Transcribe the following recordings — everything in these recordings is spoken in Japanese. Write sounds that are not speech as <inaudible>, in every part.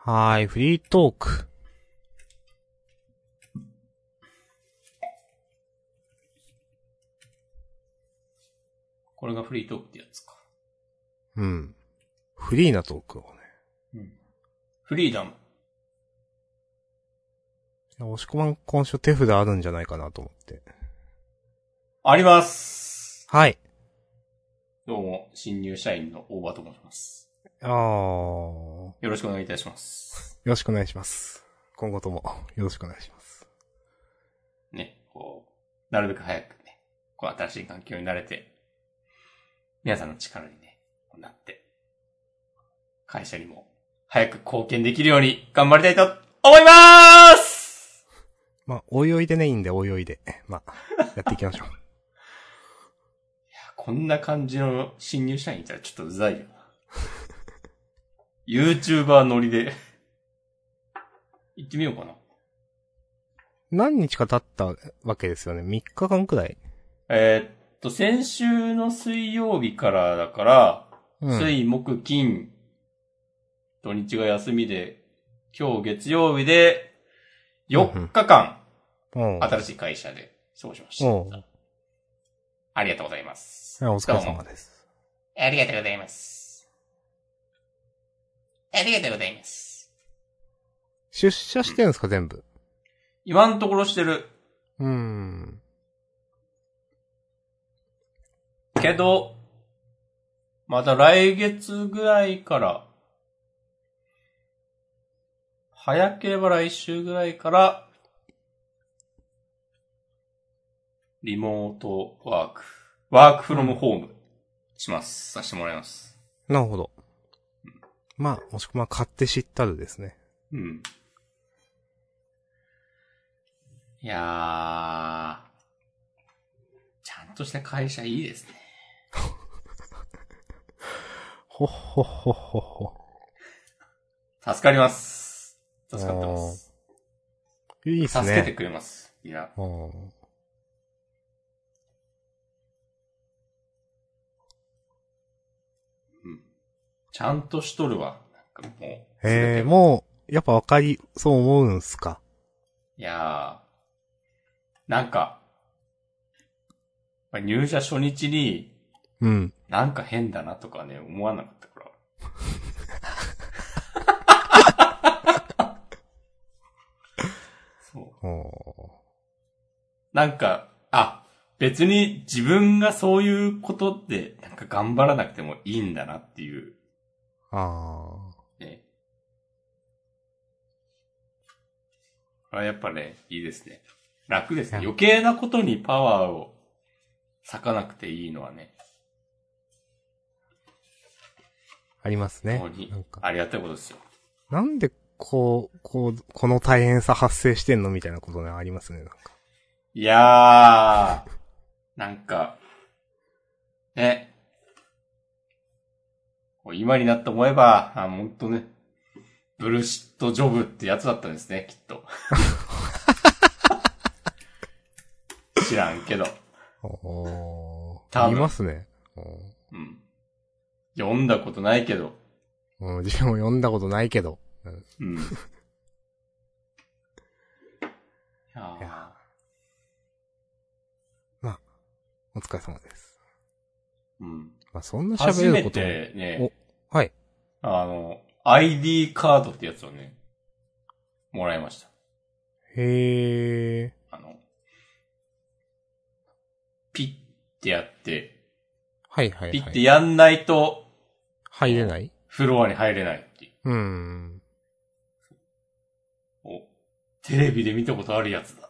はーい、フリートーク。これがフリートークってやつか。うん。フリーなトークをね。フリーダム。押し込まん今週手札あるんじゃないかなと思って。あります。はい。どうも、新入社員の大場と申します。あー。よよろしくお願いいたします。ろしくお願いします。今後ともよろしくお願いします。ね、こう、なるべく早くね、こう新しい環境に慣れて、皆さんの力にね、なって、会社にも早く貢献できるように頑張りたいと思いますまあ、おいおいでね、いいんで、おいおいで。まあ、やっていきましょう。<laughs> こんな感じの新入社員いたらちょっとうざいよな。YouTuber ノリで、行ってみようかな。何日か経ったわけですよね。3日間くらい？えーっと、先週の水曜日からだから、うん。水、木、金、土日が休みで、今日月曜日で、4日間、おう新しい会社で過ごしました。ありがとうございます。はいお疲れ様です。ありがとうございます。ありがとうございます。出社してるんですか、全部？今のところしてる。うーん。けど、また来月ぐらいから、早ければ来週ぐらいから、リモートワーク、ワークフロムホームします。させてもらいます。なるほど。まあ、もしくは買って知ったるですね。うん。いやー、ちゃんとした会社いいですね。<laughs> ほっほっほっほっほ。助かります。助かってます。いいっす助けてね。くれます。いや。ちゃんとしとるわ。なんかもう。へえ、もう、やっぱわかり、そう思うんすか？いやー、なんか、まあ入社初日に、うん。なんか変だなとかね、思わなかったから。<laughs> そう。おなんか、あ、別に自分がそういうことで、なんか頑張らなくてもいいんだなっていう、ーあね。これはやっぱね、いいですね。楽ですね。余計なことにパワーを割かなくていいのはね、ーありますね本当。になんか、ありがたいことですよ。なんで、こう、こう、この大変さ発生してんのみたいなことね、ありますね、なんか。いやー、なんか、ね。今になって思えば、あ、ほんとね、ブルシットジョブってやつだったんですね、きっと。<laughs> 知らんけど。おーいますね。うん。読んだことないけど。うんうん、自分も読んだことないけど。うん <laughs> うん。いやーいやお疲れ様です。うん。まあ、そんな初め喋ることも。てね、はい。あの、ID カードってやつをね、もらいました。へえ。あの、ピッてやって、はいはいピッてはい。やんないと、入れない？フロアに入れないっていう。うーん。お、テレビで見たことあるやつだ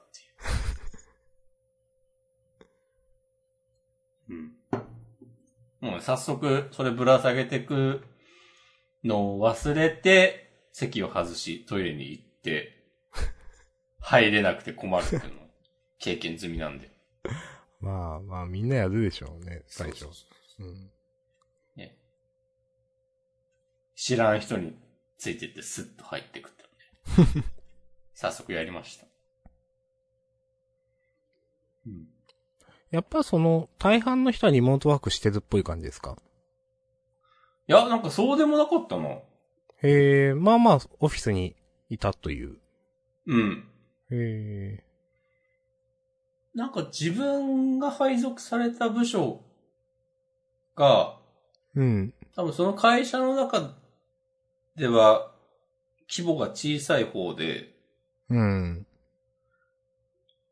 もうね早速、それぶら下げてくのを忘れて、席を外し、トイレに行って、入れなくて困るっていうのを <laughs> 経験済みなんで。まあまあ、みんなやるでしょうね、最初。知らん人についてってスッと入ってくってのね。<laughs> 早速やりました。うん。やっぱその、大半の人はリモートワークしてるっぽい感じですか？いや、なんかそうでもなかったな。へえ、まあまあ、オフィスにいたという。うん。へえ。なんか自分が配属された部署が、うん。多分その会社の中では規模が小さい方で、うん。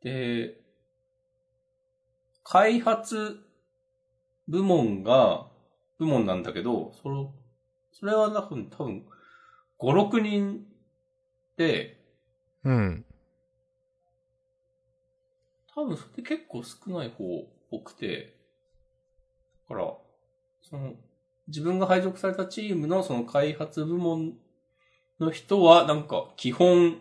で、開発部門が、部門なんだけど、その、それは多分、多分、5、6人で、うん。多分それ結構少ない方っぽくて、だから、その、自分が配属されたチームのその開発部門の人は、なんか基本、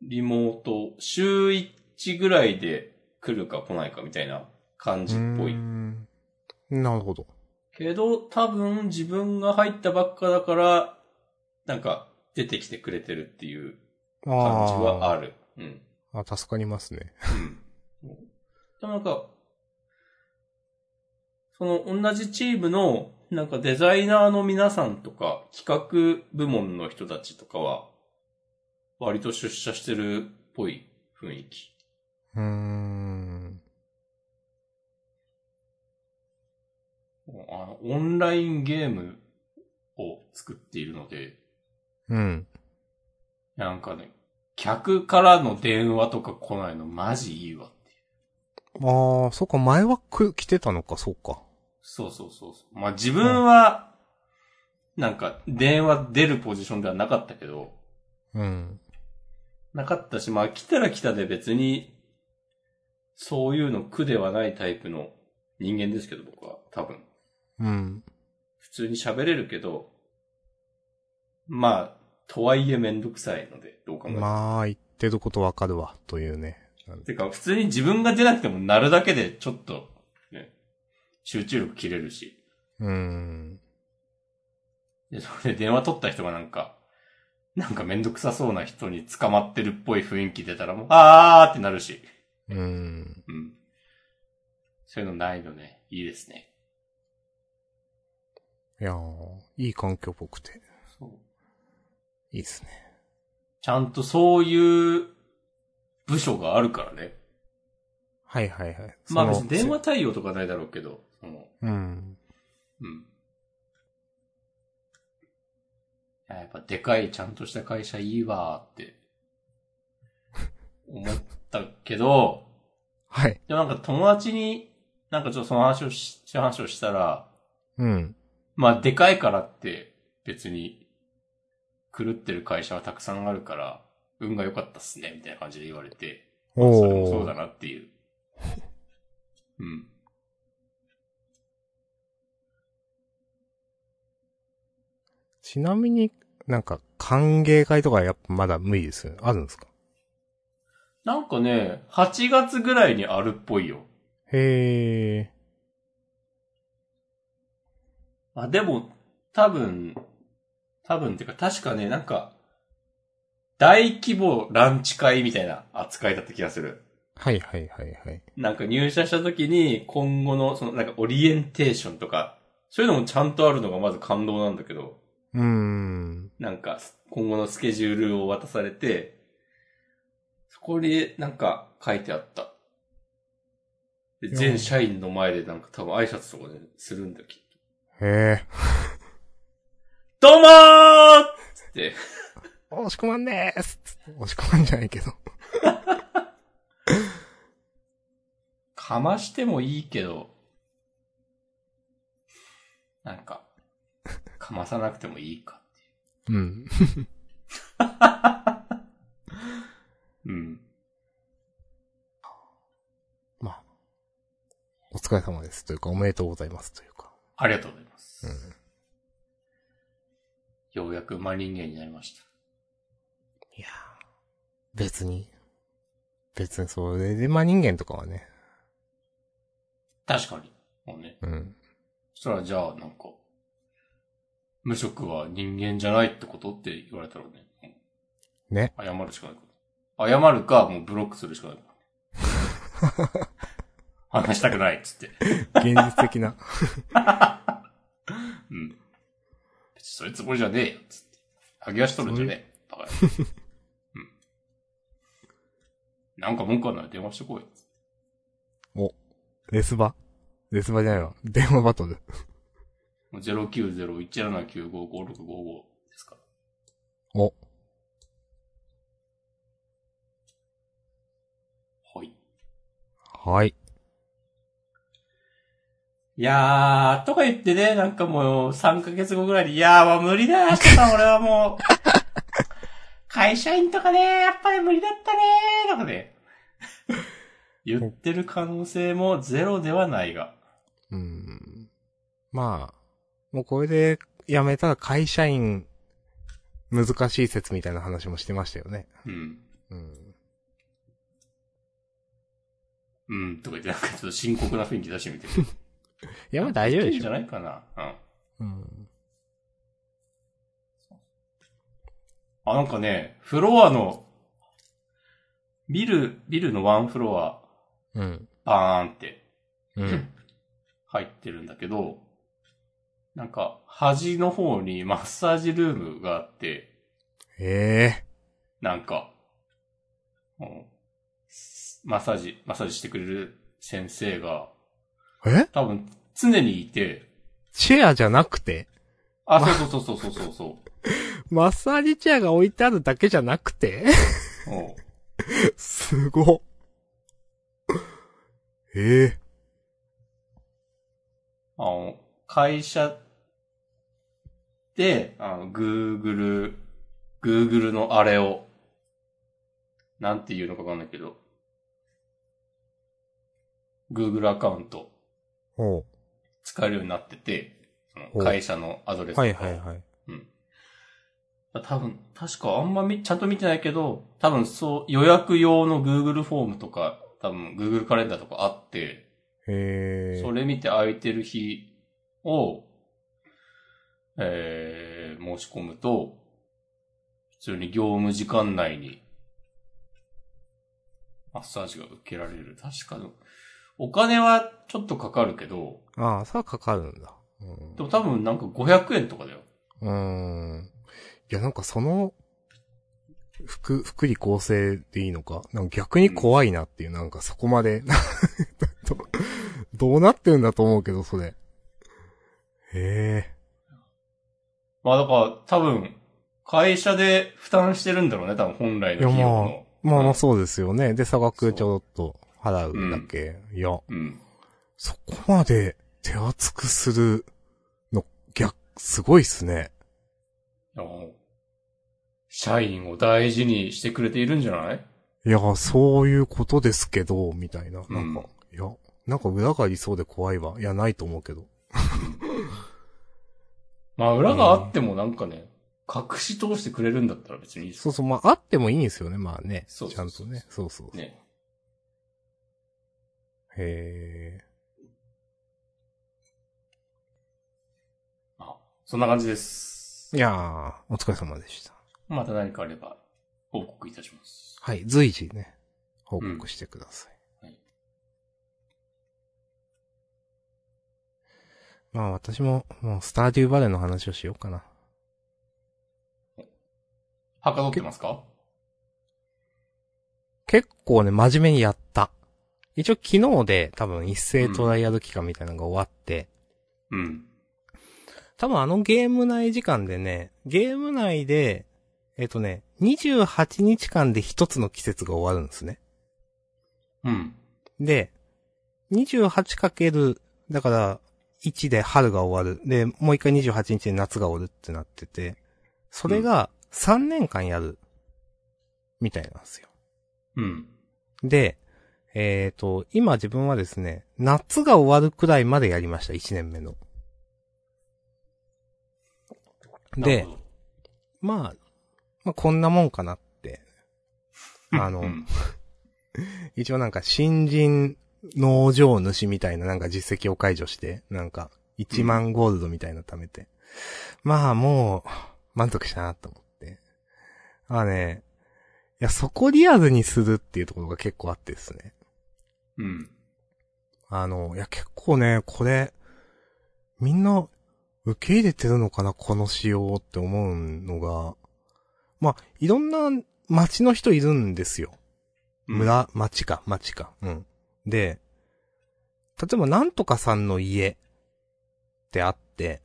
リモート、週1ぐらいで来るか来ないかみたいな感じっぽい。なるほど。けど、多分自分が入ったばっかだから、なんか出てきてくれてるっていうあ感じはあある。うん。あ、助かりますね。うん。でもなんか、その同じチームの、なんかデザイナーの皆さんとか、企画部門の人たちとかは、割と出社してるっぽい雰囲気。うーん。オンラインゲームを作っているので、うん。なんかね、客からの電話とか来ないのマジいいわっていう。ああ、そっか、前はく来てたのか、そうか。そうそうそうそう。まあ自分は、なんか電話出るポジションではなかったけど、うん。なかったし、まあ来たら来たで別に、そういうの苦ではないタイプの人間ですけど、僕は多分。うん。普通に喋れるけど、まあ、とはいえめんどくさいので、どう考えても。まあ、言ってることわかるわ、というね。てか、普通に自分が出なくてもなるだけでちょっと、ね、集中力切れるし。うーん。で、それで電話取った人がなんか、なんかめんどくさそうな人に捕まってるっぽい雰囲気出たらもう、あーってなるし。うーん。うん。そういうのないのね。いいですね。いやー、いい環境っぽくて、そう。いいですね。ちゃんとそういう部署があるからね。はいはいはい。まあ別に電話対応とかないだろうけど、その、うん。うん。いややっぱでかいちゃんとした会社いいわーって <laughs> 思ったけど、はい。でもなんか友達になんかちょっとその話をし、話をしたら、うん。まあでかいからって別に狂ってる会社はたくさんあるから、運が良かったっすね、みたいな感じで言われて、おそれもそうだー。なっていう。<laughs> うん。ちなみになんか歓迎会とかやっぱまだ無理ですよね。あるんですか？なんかね、8月ぐらいにあるっぽいよ。へあ、でも、多分、多分っていうか確かね、なんか、大規模ランチ会みたいな扱いだった気がする。ー。はいはいはいはい。なんか入社した時に今後のそのなんかオリエンテーションとか、そういうのもちゃんとあるのがまず感動なんだけど、うーん。なんか今後のスケジュールを渡されて、そこになんか書いてあった。で全社員の前でなんか多分挨拶とかでするんだよ、きっと。へえ。どうもーつって、押し込まんねーすつって押し込まんじゃないけど。かましてもいいけど、なんか、かまさなくてもいいか。うん。うん。<laughs> まあ。お疲れ様です。というか、おめでとうございます。というか。ありがとうございます。うん。ようやく馬人間になりました。いやー別に。別にそれで、まあ人間とかはね。確かに。もうね。うん。そしたらじゃあ、なんか、無職は人間じゃないってことって言われたらね、ね。謝るしかないから。謝るか、もうブロックするしかないから。<laughs> 話したくないっつって。現実的な。<laughs> うん。そういうつもりじゃねえよ、つって。剥ぎ足取るんじゃねえ。バカや。うん。なんか文句あんなら電話してこいよ。レスバ？レスバじゃないわ。電話バトル。もう090-179-5565ですから。お。はい。はい。いやー、とか言ってね、なんかもう3ヶ月後ぐらいに、いやーもう無理だよ、した俺はもう。会社員とかね、やっぱり無理だったねー、とかね。言ってる可能性もゼロではないが。うーん。まあ、もうこれで辞めたら会社員、難しい説みたいな話もしてましたよね。うん。うん。うん、とか言ってなんかちょっと深刻な雰囲気出してみてる。いや、まあ大丈夫でいいんじゃしょ。ないかな。うん。うん。あ、なんかね、フロアの、ビル、ビルのワンフロア、うん。バーンってうん。入ってるんだけど、なんか、端の方にマッサージルームがあって、ええなんか、うんマッサージ、マッサージしてくれる先生が、え？多分常にいて、チェアじゃなくて？あ、そうそうそうそうそうそう。<laughs> マッサージチェアが置いてあるだけじゃなくて？すごっ。え？えあの、会社で、あの、Google、Google のあれを、なんて言うのかわかんないけど、Google アカウント使えるようになってて、その会社のアドレスとかはいはいはい。うん。多分、確かあんまみ、ちゃんと見てないけど、多分そう、予約用の Google フォームとか、多分 Google カレンダーとかあって、へえ。それ見て空いてる日を、えー、申し込むと、普通に業務時間内に、マッサージが受けられる。確かの、お金はちょっとかかるけど、ああ、さあかかるんだ。うんでも多分なんか500円とかだよ。うーん。いや、なんかその、福、福利厚生でいいのか？なんか逆に怖いなっていう、なんかそこまで、<laughs> どどうなってるんだと思うけど、それ。へえ。まあだから多分、会社で負担してるんだろうね、多分本来の費用の。まあまあうんそうですよね。で、差額ちょっと払うだけ？いや、うん。そこまで手厚くするの、逆、すごいっすね。社員を大事にしてくれているんじゃない？いや、そういうことですけど、みたいな。うんなんか、いや、なんか裏がありそうで怖いわ。いや、ないと思うけど。まあ裏があってもなんかね、隠し通してくれるんだったら別にいいそうそう、まあ、あってもいいんですよね、まあね。そうちそうそうんゃとね。そうそうそう。ね。へあ、そんな感じですー。い。やー、お疲れ様でした。また何かあれば報告いたします。はい、随時ね、報告してください。うんはいまあ私も、もうスターデューバレーの話をしようかな。はかどってますか？結構ね、真面目にやった。一応昨日で多分一斉トライアル期間みたいなのが終わって、うん。多分あのゲーム内時間でね、ゲーム内で、えっ、とね、28日間で一つの季節が終わるんですね。うん。で、28かける、だから、1で春が終わる。で、もう一回28日で夏が終わるってなってて、それが3年間やる、みたいなんですよ。うん。で、えっ、と、今自分はですね、夏が終わるくらいまでやりました、1年目の。でまあ、まあこんなもんかなって。あの、うん <laughs> 一応なんか新人農場主みたいななんか実績を解除して、なんか1万ゴールドみたいなの貯めて。まあもう、満足したなと思って。ああね、いや、そこリアルにするっていうところが結構あってですね。うん。あの、いや結構ね、これ、みんな、受け入れてるのかな、この仕様って思うのが、まあ、いろんな町の人いるんですよ。村、町か、町か。うん。で、例えばなんとかさんの家ってあって、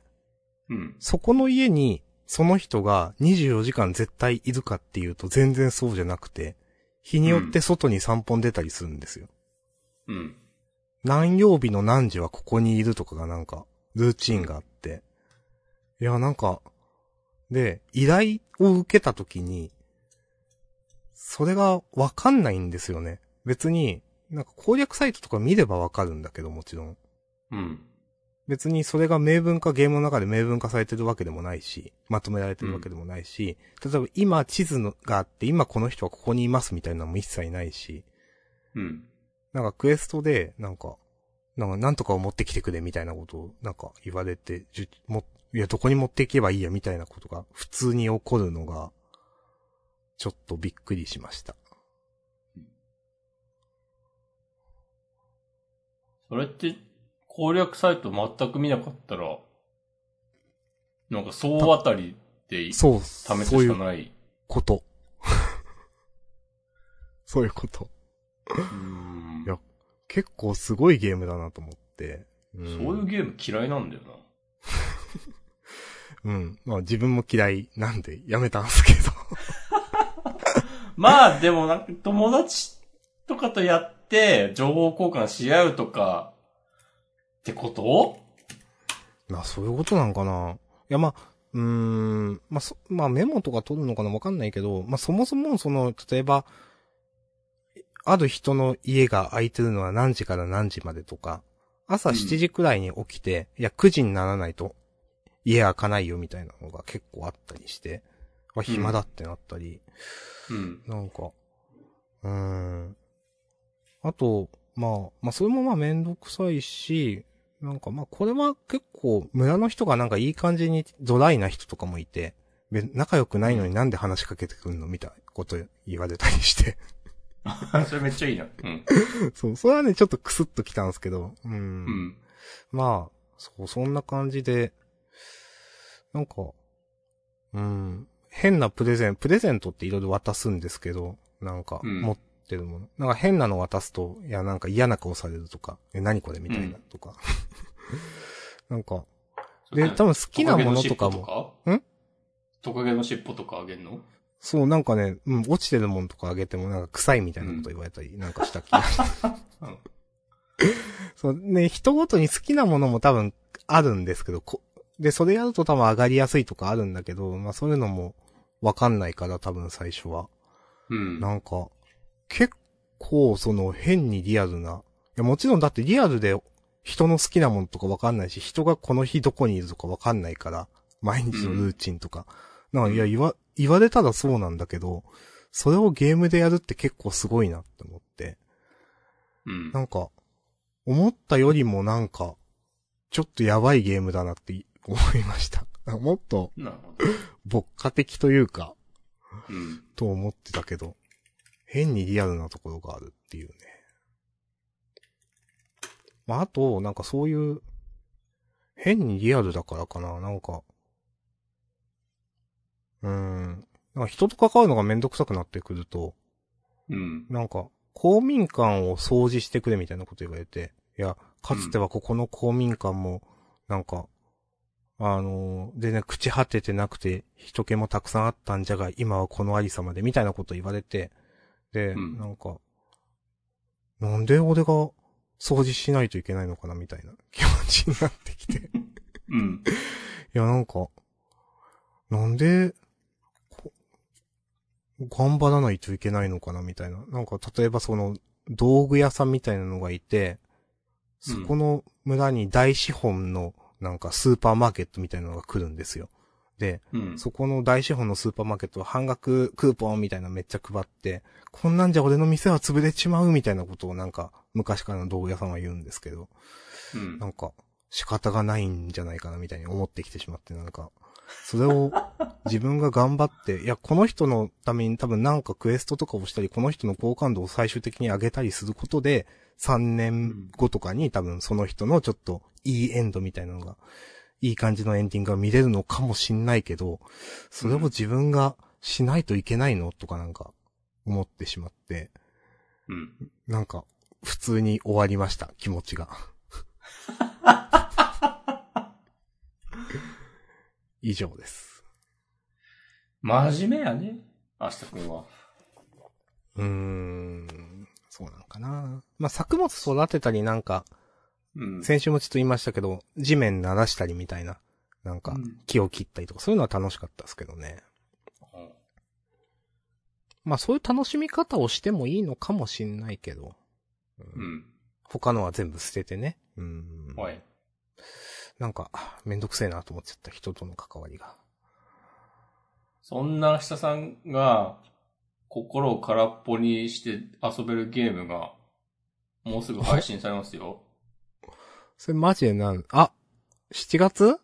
うん。そこの家に、その人が24時間絶対いるかっていうと全然そうじゃなくて、日によって外に散歩に出たりするんですよ。うん。何曜日の何時はここにいるとかがなんか、ルーチンがあって。いや、なんか、で、依頼を受けたときに、それがわかんないんですよね。別に、なんか攻略サイトとか見ればわかるんだけど、もちろん。うん。別にそれが明文化、ゲームの中で明文化されてるわけでもないし、まとめられてるわけでもないし、例えば今地図のがあって、今この人はここにいますみたいなのも一切ないし、うん。なんかクエストで、なんか、なんかなんとかを持ってきてくれみたいなことをなんか言われて、じゅも、いや、どこに持っていけばいいやみたいなことが普通に起こるのが、ちょっとびっくりしました。それって、攻略サイト全く見なかったら、なんか総当たりで試そう、すそういうしかない。こと。<laughs> そういうこと。うんいや結構すごいゲームだなと思って。うんそういうゲーム嫌いなんだよな。<laughs> うん。まあ自分も嫌いなんでやめたんですけど。<laughs> まあ、でもなんか友達とかとやって、情報交換し合うとか、ってこと？まあそういうことなんかな。いやまあ、うーん、まあそ、まあメモとか取るのかな？わかんないけど、まあそもそもその、例えば、ある人の家が空いてるのは何時から何時までとか、朝うん7時くらいに起きて、いや9時にならないと家開かないよみたいなのが結構あったりして、あ、暇だってなったり、うん。なんか、うーん。あと、まあ、まあそれもまあめんどくさいし、なんかまあこれは結構村の人がなんかいい感じにドライな人とかもいて、べ仲良くないのになんで話しかけてくんのみたいなこと言われたりして。<laughs> それめっちゃいいな。うん。そう、それはね、ちょっとクスッときたんですけど、うん。うん。まあ、そう、そんな感じで、なんか、うん、変なプレゼン、プレゼントっていろいろ渡すんですけど、なんか、うん持ってるもの。なんか変なの渡すと、いや、なんか嫌な顔されるとか、え、何これみたいなとか。<laughs> なんか、で、多分好きなものとかも、もん？トカゲの尻尾とかあげんの？そう、なんかね、うん、落ちてるものとかあげてもなんか臭いみたいなこと言われたり、なんかした気がう <laughs> んそう、ね、人ごとに好きなものも多分あるんですけど、こで、それやると多分上がりやすいとかあるんだけど、まあそういうのもわかんないから多分最初は。うん。なんか、結構その変にリアルな。いやもちろんだってリアルで人の好きなものとかわかんないし、人がこの日どこにいるとかわかんないから、毎日のルーチンとか。なんかいや、言わ、言われたらそうなんだけど、それをゲームでやるって結構すごいなって思って。うん。なんか、思ったよりもなんか、ちょっとやばいゲームだなって思いました。<laughs> もっと、牧歌的というか、ど。うん。と思ってたけど、変にリアルなところがあるっていうね。まあ、あと、なんかそういう、変にリアルだからかな、なんか、うーん、なんか人と関わるのがめんどくさくなってくると、うん。なんか、公民館を掃除してくれみたいなこと言われて、いや、かつてはここの公民館も、なんか、あのー、でね、朽ち果ててなくて、人気もたくさんあったんじゃが、今はこのありさまで、みたいなこと言われて、で、うんなんか、なんで俺が掃除しないといけないのかな、みたいな気持ちになってきて。いうん。<laughs> や、なんか、なんで、こ頑張らないといけないのかなみたいな。なんか、例えばその、道具屋さんみたいなのがいて、そこの村に大資本の、なんかスーパーマーケットみたいなのが来るんですよ。で、うん。そこの大資本のスーパーマーケットは半額クーポンみたいなのめっちゃ配って、こんなんじゃ俺の店は潰れちまうみたいなことをなんか、昔からの道具屋さんは言うんですけど、うんなんか、仕方がないんじゃないかなみたいに思ってきてしまって、なんか、それを自分が頑張って、いや、この人のために多分なんかクエストとかをしたり、この人の好感度を最終的に上げたりすることで、3年後とかに多分その人のちょっといいエンドみたいなのがいい感じのエンディングが見れるのかもしんないけど、それを自分がしないといけないのとかなんか、思ってしまって、うん。なんか、普通に終わりました、気持ちが。<laughs> 以上です。真面目やね。明日くんは。うーん、そうなんかな。まあ、作物育てたりなんか、うん。先週もちょっと言いましたけど、地面鳴らしたりみたいな、なんかうん、木を切ったりとか、そういうのは楽しかったですけどね。まあ、そういう楽しみ方をしてもいいのかもしんないけど、うん。他のは全部捨ててね。うん。おい。なんか、めんどくせえなと思っちゃった、人との関わりが。そんな明日さんが、心を空っぽにして遊べるゲームが、もうすぐ配信されますよ。それマジでなん、あ、7月？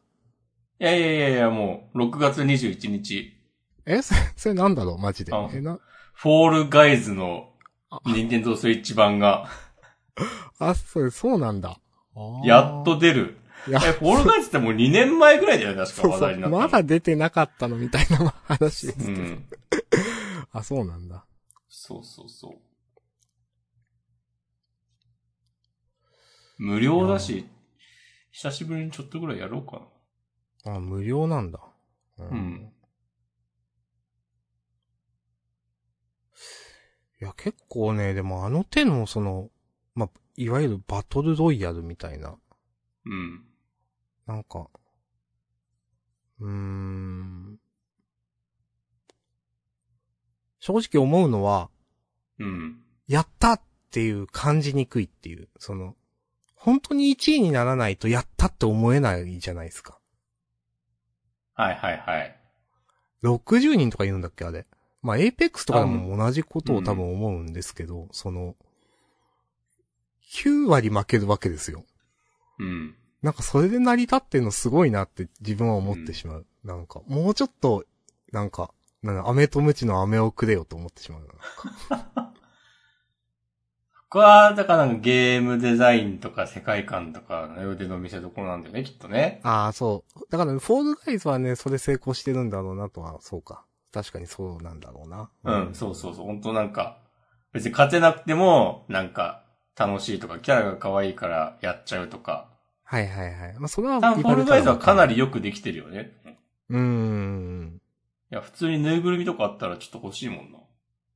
いやいやいやいや、もう、6月21日、えそれ、それなんだろう？マジであ。え、な、フォールガイズのあ、ニンテンドースイッチ版が、あ、それ、そうなんだ。やっと出る。いやえ、フォールガイズってもう2年前ぐらいだよね、確か。話題になったの。まだ出てなかったのみたいな話ですけど。うん。<laughs> あ、そうなんだ。そうそうそう。無料だし、久しぶりにちょっとぐらいやろうかな。あ、無料なんだ。ううん。いや、結構ね、でもあの手のその、まあ、いわゆるバトルロイヤルみたいな、うん。なんか、うーん。正直思うのは、うん。やったっていう感じにくいっていう、その、本当に1位にならないとやったって思えないじゃないですか。はいはいはい。60人とか言うんだっけあれ。まあ、 Apex とかでも同じことを多分思うんですけど、その、9割負けるわけですよ。うん。なんかそれで成り立ってんのすごいなって自分は思ってしまう。なんか、もうちょっと、なんか、なんだ、飴とムチの飴をくれよと思ってしまう。僕は、だからゲームデザインとか世界観とかの腕の見せ所なんだよね、きっとね。ああ、そう。だから、フォールガイズはね、それ成功してるんだろうなとは、そうか。確かにそうなんだろうな。うん、そうそうそう。本当なんか、別に勝てなくても、なんか、楽しいとか、キャラが可愛いからやっちゃうとか。はいはいはい。まあ、それはフォールガイズはかなり。りよくできてるよね。うーん。いや、普通にぬいぐるみとかあったらちょっと欲しいもんな。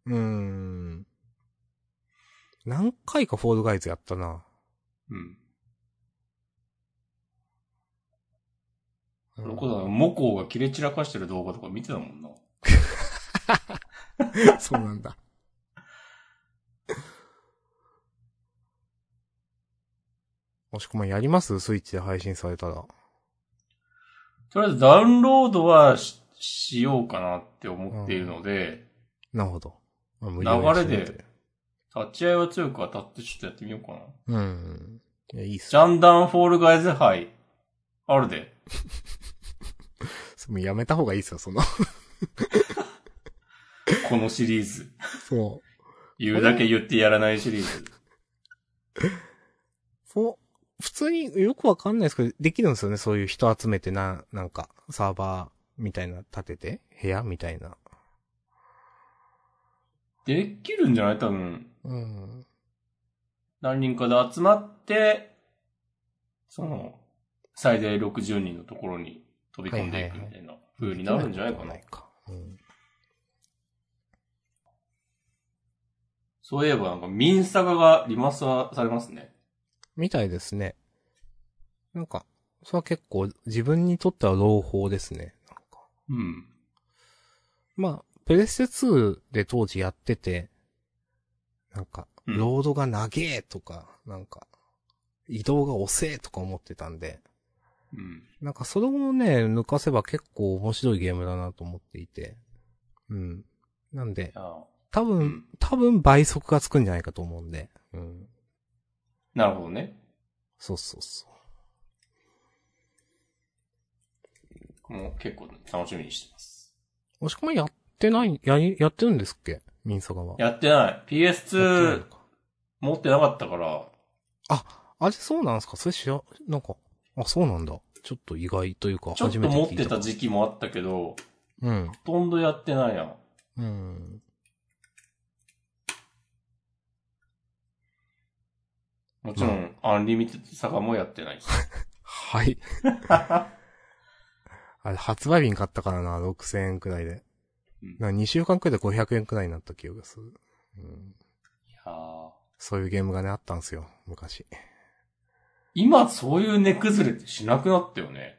うーん。何回かフォールガイズやったな。うん。うんそれこそ、モコが切れ散らかしてる動画とか見てたもんな。<laughs> そうなんだ。もしくはやります？スイッチで配信されたら。とりあえずダウンロードはししようかなって思っているので、なるほど。流れで。立ち会いは強く当たってちょっとやってみようかな。うん。いや、いいっすジャンダンフォールガイズ杯、あるで。<laughs> もうやめた方がいいっすよ、その。<laughs> このシリーズ。そう。言うだけ言ってやらないシリーズ。そう。普通によくわかんないですけど、できるんですよね。そういう人集めてな、なんか、サーバーみたいな立てて、部屋みたいな。できるんじゃない？多分。うん。何人かで集まって、その、最大60人のところに飛び込んでいくみたいな風になるんじゃないかな。うん。そういえばなんかミンサガがリマスターされますね。みたいですね。なんか、それは結構自分にとっては朗報ですね。なんかうん。まあ、プレステ2で当時やってて、なんか、うんロードが長えとか、なんか、移動が遅えとか思ってたんで、うん。なんかそれもね、抜かせば結構面白いゲームだなと思っていて。うん。なんで、多分、うん多分倍速がつくんじゃないかと思うんで。うん。なるほどね。そうそうそう。もう結構楽しみにしてます。もしくはやってない、やり、やってるんですっけ？ミンサガは。やってない。やってない PS2 のか持ってなかったから、あれそうなんですか？それ知ら、なんか、あ、そうなんだ。ちょっと意外というか、ちょっと持っ初めてた。てた時期もあったけど、うん。ほとんどやってないな。うん。もちろん、アンリミテッドサガもやってないです。はい。<laughs> あれ、発売日に買ったからな、6000円くらいで。うんな2週間くらいで500円くらいになった気がする。うん。いやーそういうゲームがね、あったんすよ、昔。今そういう値崩れってしなくなったよね。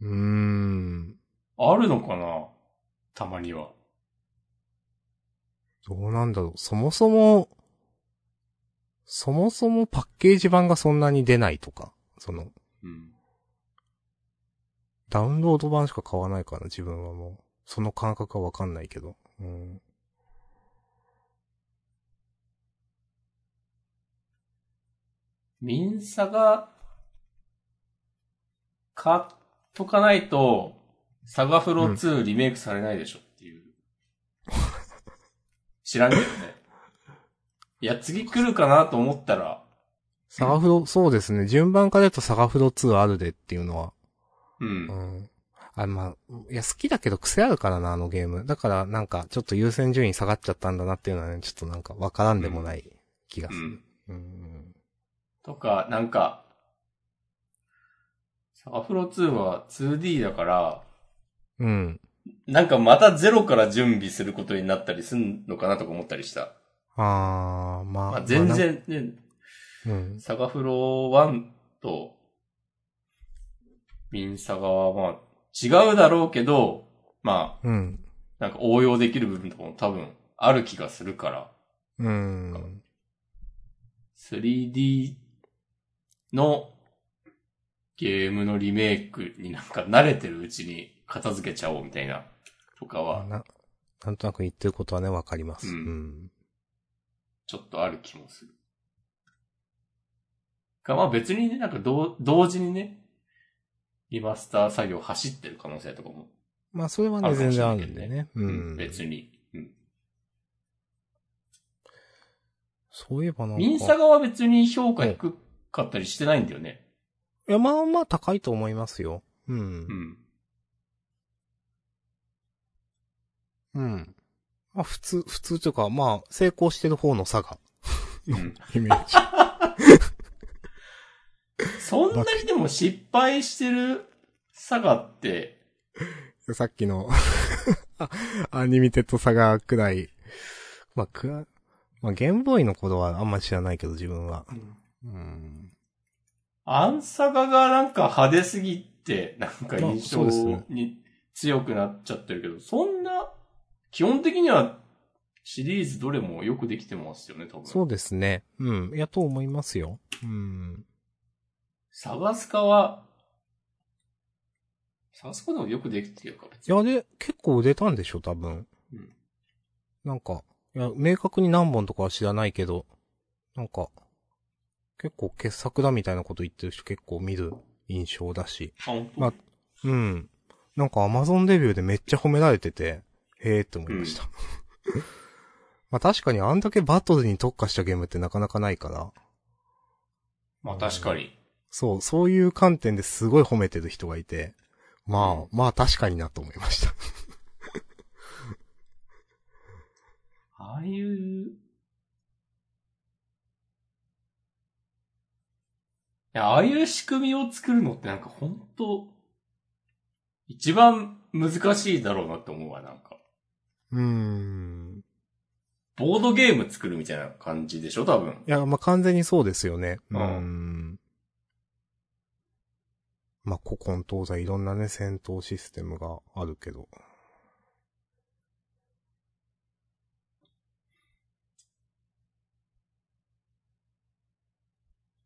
うーん。あるのかなたまには。どうなんだろう。そもそも、そもそもパッケージ版がそんなに出ないとか。その、うん。ダウンロード版しか買わないから、自分はもう。その感覚はわかんないけど。うん。ミンサが、買っとかないと、サガフロ2リメイクされないでしょっていう。<laughs> 知らんけどね。いや、次来るかなと思ったら、サガフロ、そうですね。順番から言うとサガフロ2あるでっていうのは。う。うんん。あ、まあ、いや、好きだけど癖あるからな、あのゲーム。だから、なんか、ちょっと優先順位下がっちゃったんだなっていうのはね、ちょっとなんかわからんでもない気がする。うん。うん。とか、なんか、サガフロ2は 2D だから、うん。なんかまたゼロから準備することになったりすんのかなとか思ったりした。あー、まあ。まあ、全まあ然ね、うん。サガフロ1と、ミンサガはまあ、違うだろうけど、まあ、うん。なんか応用できる部分とかも多分ある気がするから、うん。3D のゲームのリメイクになんか慣れてるうちに片付けちゃおうみたいな、とかは、な、なんとなく言ってることはね、わかります。ううんん。ちょっとある気もする。か、まあ別にね、なんか同同時にね、リマスター作業走ってる可能性とかも、まあ、それはね、全然あるんでね。ううんん。別に。うん。そういえばなんか。ミンサガは別に評価低かったりしてないんだよね。いや、まあまあ高いと思いますよ。うんう。ん。うん。まあ普通、普通というか、まあ、成功してる方の差が、うん。イメージ。<laughs> そんなにでも失敗してる差がって、<laughs> さっきのあ、アニメテッドサガくらい。まあ、くら、まあ、ゲームボーイの頃はあんま知らないけど、自分は。うん。アンサガがなんか派手すぎて、なんか印まあ象に強くなっちゃってるけど、そんな、基本的にはシリーズどれもよくできてますよね、多分。そうですね。うん。いや、と思いますよ。うん。サガスカは、サガスカでもよくできてるか、別いや、で、結構売れたんでしょ、多分。うんなんか、いや、明確に何本とかは知らないけど、なんか、結構傑作だみたいなこと言ってる人結構見る印象だし。あ、本当？まあうん。なんか Amazon デビューでめっちゃ褒められてて、へーって思いました。<laughs> まあ確かにあんだけバトルに特化したゲームってなかなかないから、まあ確かに。そう、そういう観点ですごい褒めてる人がいて、まあ、まあ確かになと思いました。ああいう、いや、ああいう仕組みを作るのってなんか本当一番難しいだろうなって思うわ、なんか。うーん。ボードゲーム作るみたいな感じでしょ、多分。いや、まあ完全にそうですよね。ううんーん。まあ古今東西いろんなね、戦闘システムがあるけど。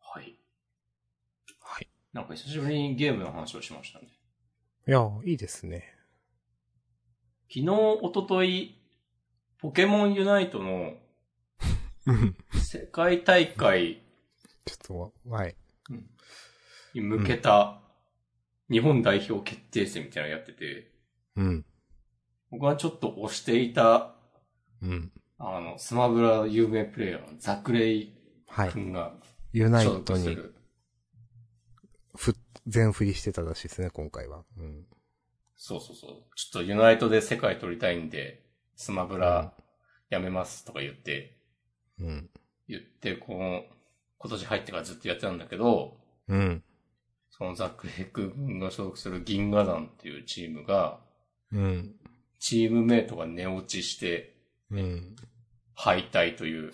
はい。はい。なんか久しぶりにゲームの話をしましたね。いや、いいですね。昨日、一昨日ポケモンユナイトのうん世界大会ちょっと、はい。に向けた日本代表決定戦みたいなのやってて、うん。僕はちょっと推していた、うん。あの、スマブラ有名プレイヤーのザクレイはい。君がユナイ所トに。ふ、全振りしてたらしいですね、今回は。うん。そうそうそう。ちょっとユナイトで世界取りたいんで、スマブラやめますとか言って、うん。言って、この、今年入ってからずっとやってたんだけど、うん。そのザック・ヘック軍が所属する銀河団っていうチームが、うん。チームメイトが寝落ちしてうん。敗退という、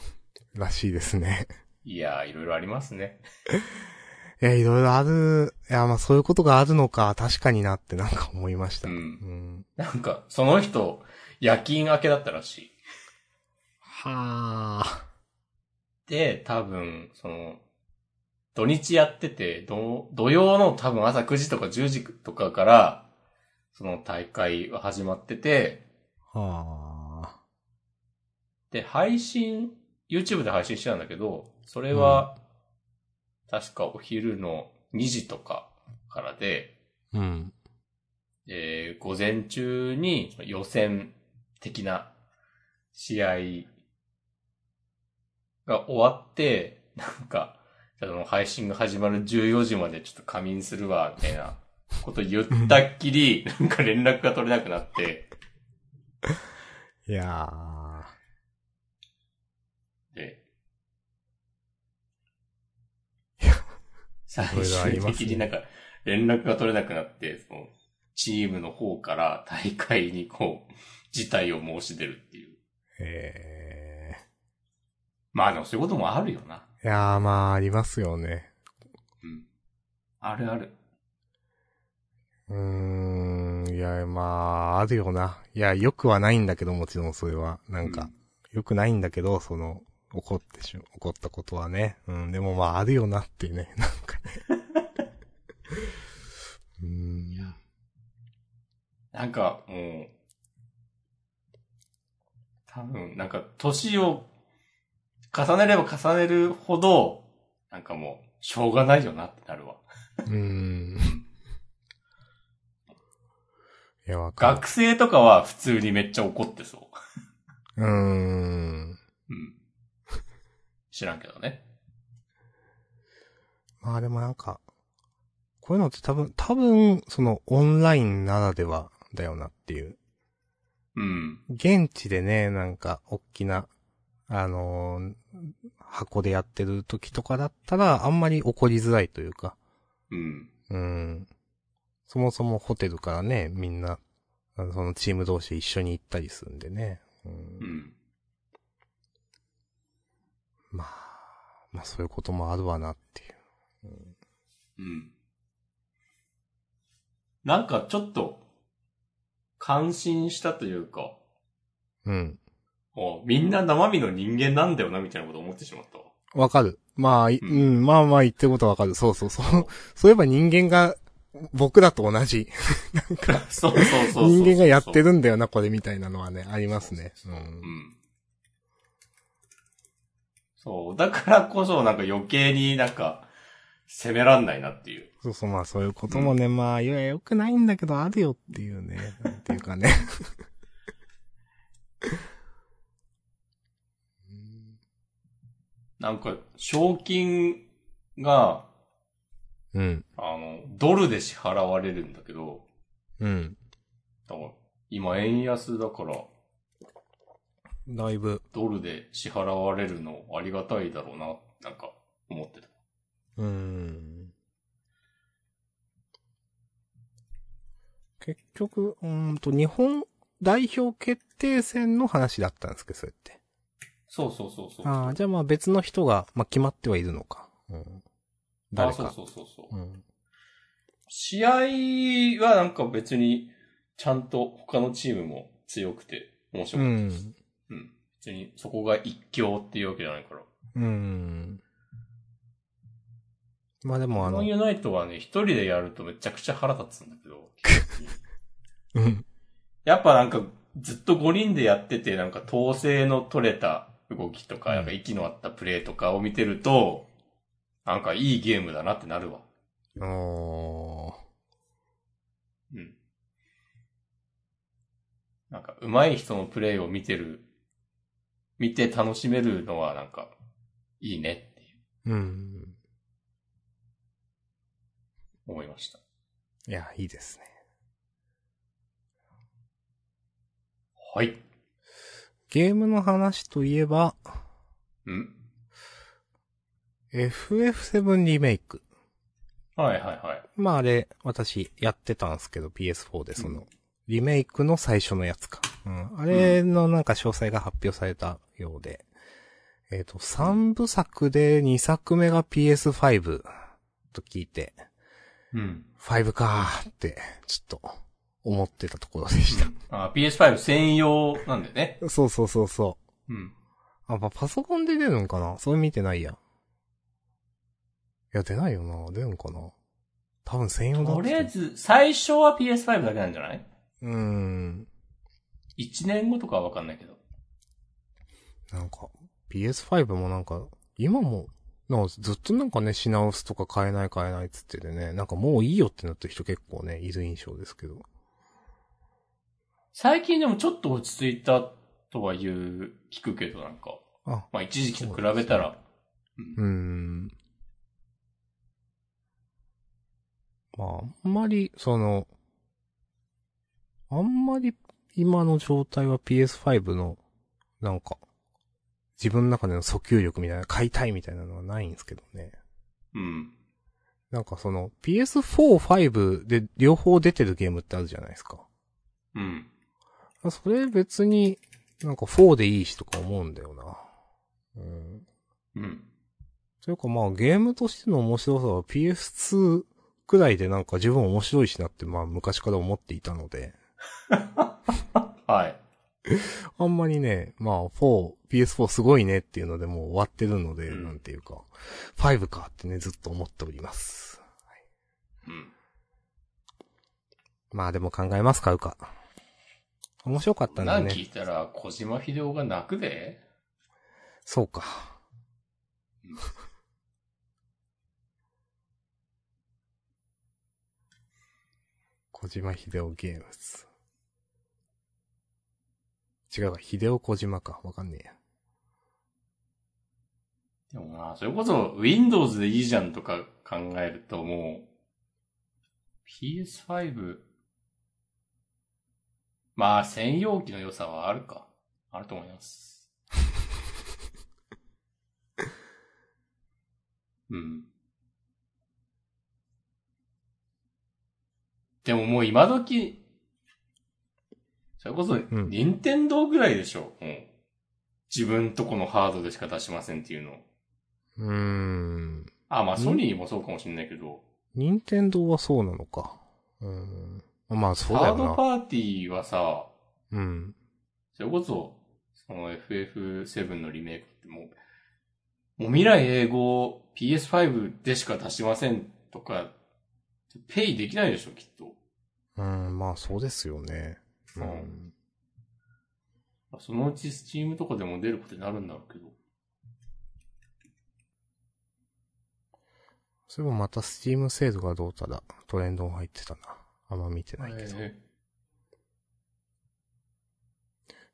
らしいですね。いやー、いろいろありますね。<laughs> いや、いろいろある、いや、まあそういうことがあるのか、確かになってなんか思いました。うんうん。なんか、その人、夜勤明けだったらしい。はあ。で、多分、その、土日やってて、土土曜の多分朝9時とか10時とかから、その大会は始まってて、はあ。で、配信、YouTube で配信してたんだけど、それは、確かお昼の2時とかからで、うん。えー午前中に予選的な試合が終わって、なんか、その配信が始まる14時までちょっと仮眠するわ、みたいなこと言ったっきり、なんか連絡が取れなくなって、<laughs> いやで、いや最終的になんか連絡が取れなくなって、そのチームの方から大会にこう、事態を申し出るっていう。ー。えまあでもそういうこともあるよな。ー。いやー、まあ、ありますよね。うん。あるある。うーん。いや、まあ、あるよな。いや、良くはないんだけど、もちろんそれは。なんか、良くないんだけど、その、怒ってし、怒ったことはね。うん、でもまあ、あるよなっていうね。<laughs> なんかね。<laughs> うーん。なんか、もう、多分、なんか、年を重ねれば重ねるほど、なんかもう、しょうがないよなってなるわ。うーん。<laughs> いや、わかる。学生とかは普通にめっちゃ怒ってそうーん。う。うん。知らんけどね。まあでもなんか、こういうのって多分、多分、そのオンラインならではだよなっていう。うん。現地でね、なんか、おっきな、あのー箱でやってる時とかだったら、あんまり怒りづらいというか、うん。うん。そもそもホテルからね、みんな、そのチーム同士で一緒に行ったりするんでね。うんうん。まあ、まあそういうこともあるわなっていう。うん。なんかちょっと、感心したというか、うん。みんな生身の人間なんだよな、みたいなこと思ってしまったわ。わかる。まあ、いうんうん、まあまあ言ってることはわかる。そうそうそう。<laughs> そういえば人間が、僕らと同じ。<laughs> そうそうそうそう。人間がやってるんだよな、これみたいなのはね、ありますね。う。うんん。そう。だからこそなんか余計になんか、責めらんないなっていう。そうそう、まあそういうこともね、まあ、いや、よくないんだけど、あるよっていうね。<laughs> なんていうかね。<laughs> なんか、賞金が、うん。あの、ドルで支払われるんだけど、うん。だから今円安だから、だいぶ、ドルで支払われるのありがたいだろうな、なんか思ってた。うん。結局、うーんと、日本代表決定戦の話だったんですけど、それって。そうそうそうそう。ああ、じゃあまあ別の人が、まあ決まってはいるのか。うん。誰か。あそうそうそうそう。うん。試合はなんか別に、ちゃんと他のチームも強くて面白うかったです。ん。うん。別にそこが一強っていうわけじゃないから。うん。まあでもあのユナイトはね、一人でやるとめちゃくちゃ腹立つんだけど。<laughs> うん。やっぱなんか、ずっと5人でやってて、なんか統制の取れた動きとか、うんなんか息の合ったプレーとかを見てると、なんかいいゲームだなってなるわ。おー。うん。なんか、上手い人のプレーを見てる、見て楽しめるのはなんか、いいねっていう。うん。思いました。いや、いいですね。はい。ゲームの話といえば、うん？FF7 リメイク。はいはいはい。まああれ、私やってたんですけど、PS4 でその、リメイクの最初のやつか。うん。あれのなんか詳細が発表されたようで。えっ、と、3部作で2作目が PS5 と聞いて、うん。5かーって、ちょっと、思ってたところでした。あ、PS5 専用なんだよね。そうそうそうそう。うん。あ、まあ、パソコンで出るんかな？それ見てないや。いや、出ないよな。出るんかな？多分専用だとりあえず、最初は PS5 だけなんじゃない？うーん。?1 年後とかはわかんないけど。なんか、PS5 もなんか、今も、なんかずっとなんかね、品薄とか買えない買えないっつっててね、なんかもういいよってなってる人結構ね、いる印象ですけど。最近でもちょっと落ち着いたとは言う、聞くけどなんか。あ、まあ一時期と比べたら。うーん。まあ、あんまり、その、あんまり今の状態は PS5 の、なんか、自分の中での訴求力みたいな、買いたいみたいなのはないんですけどね。うん。なんかその、PS4、5で両方出てるゲームってあるじゃないですか。うん。それ別に、なんか4でいいしとか思うんだよな。うん。うん。というかまあゲームとしての面白さは PS2 くらいでなんか十分面白いしなってまあ昔から思っていたので、<laughs> はい。<laughs> あんまりね、まあ4、PS4 すごいねっていうのでもう終わってるので、うんなんていうか、5かってねずっと思っております。うん。まあでも考えます買うか。面白かったんだね。なん聞いたら、小島秀夫が泣くでそうかうん。小島秀夫ゲームズ。違うか、秀夫小島か。わかんねえや。でもな、それこそ Windows でいいじゃんとか考えるともう、PS5、まあ専用機の良さはあるか。あると思います。<laughs> うん。でももう今時、それこそ、ん任天堂ぐらいでしょ、もう。自分とこのハードでしか出しませんっていうの。うーん。あ、まあうんソニーもそうかもしれないけど、任天堂はそうなのか。うーん。まあそうだよな。ハードパーティーはさ、うん。それこそ、その FF7 のリメイクってもう、もう未来英語 PS5 でしか出しませんとか、ペイできないでしょ、きっと。うん、まあそうですよね。ううんん。そのうち Steam とかでも出ることになるんだろうけど。そういえばまた Steam セールがどうたらトレンドが入ってたな。あんま見てないけど。え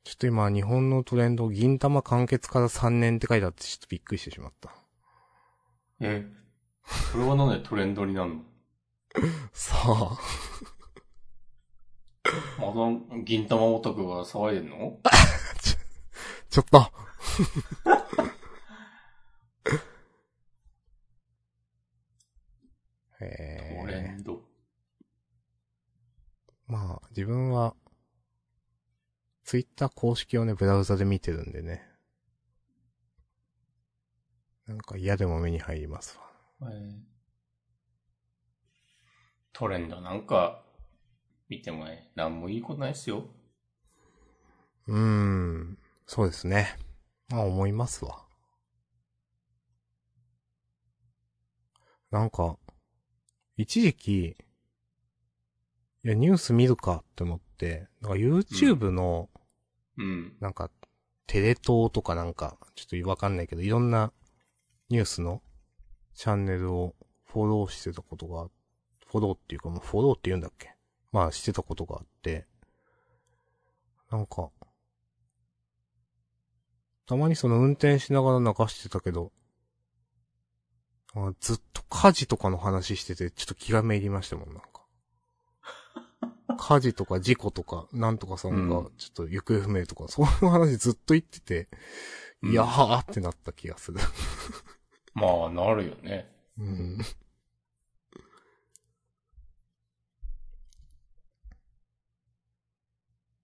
ちょっと今日本のトレンド、銀玉完結から3年って書いてあってちょっとびっくりしてしまった。え、それはなんでトレンドになるの？<laughs> さあ。<laughs> また銀玉オタクが騒いでんの？<laughs> ちょっと。<laughs> へトレえ。ンド。まあ、自分は、ツイッター公式をね、ブラウザで見てるんでね。なんか嫌でも目に入りますわ。えートレンドなんか、見てもね、なんもいいことないっすよ。うーん、そうですね。まあ思いますわ。なんか、一時期、いや、ニュース見るかって思って、なんか YouTube の、うん。なんか、テレ東とかなんか、ちょっとわかんないけど、いろんなニュースのチャンネルをフォローしてたことが、フォローっていうか、もうフォローって言うんだっけまあしてたことがあって、なんか、たまにその運転しながら流してたけど、あずっと火事とかの話してて、ちょっと気がめいりましたもん、なんか。<laughs> 火事とか事故とか、なんとかさんが、ちょっと行方不明とか、そういう話ずっと言ってて、うんいやーってなった気がする。まあ、なるよね。うん。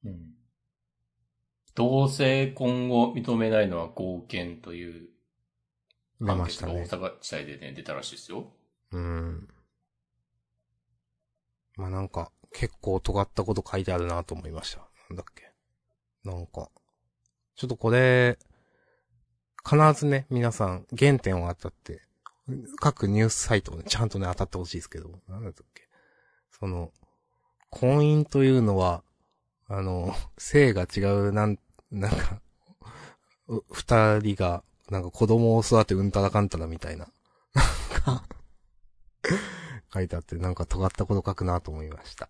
うん。同性婚を認めないのは合憲という出判ましたね。決が大阪地裁でね、出たらしいですよ。うん。まあなんか、結構尖ったこと書いてあるなと思いました。なんだっけ。なんか、ちょっとこれ、必ずね、皆さん、原点を当たって、各ニュースサイトをね、ちゃんとね、当たってほしいですけど、なんだっけ。その、婚姻というのは、あの、性が違う、なん、なんか、う二人が、なんか子供を育てうんたらかんたらみたいな。なんか、書いてあって、なんか尖ったこと書くなと思いました。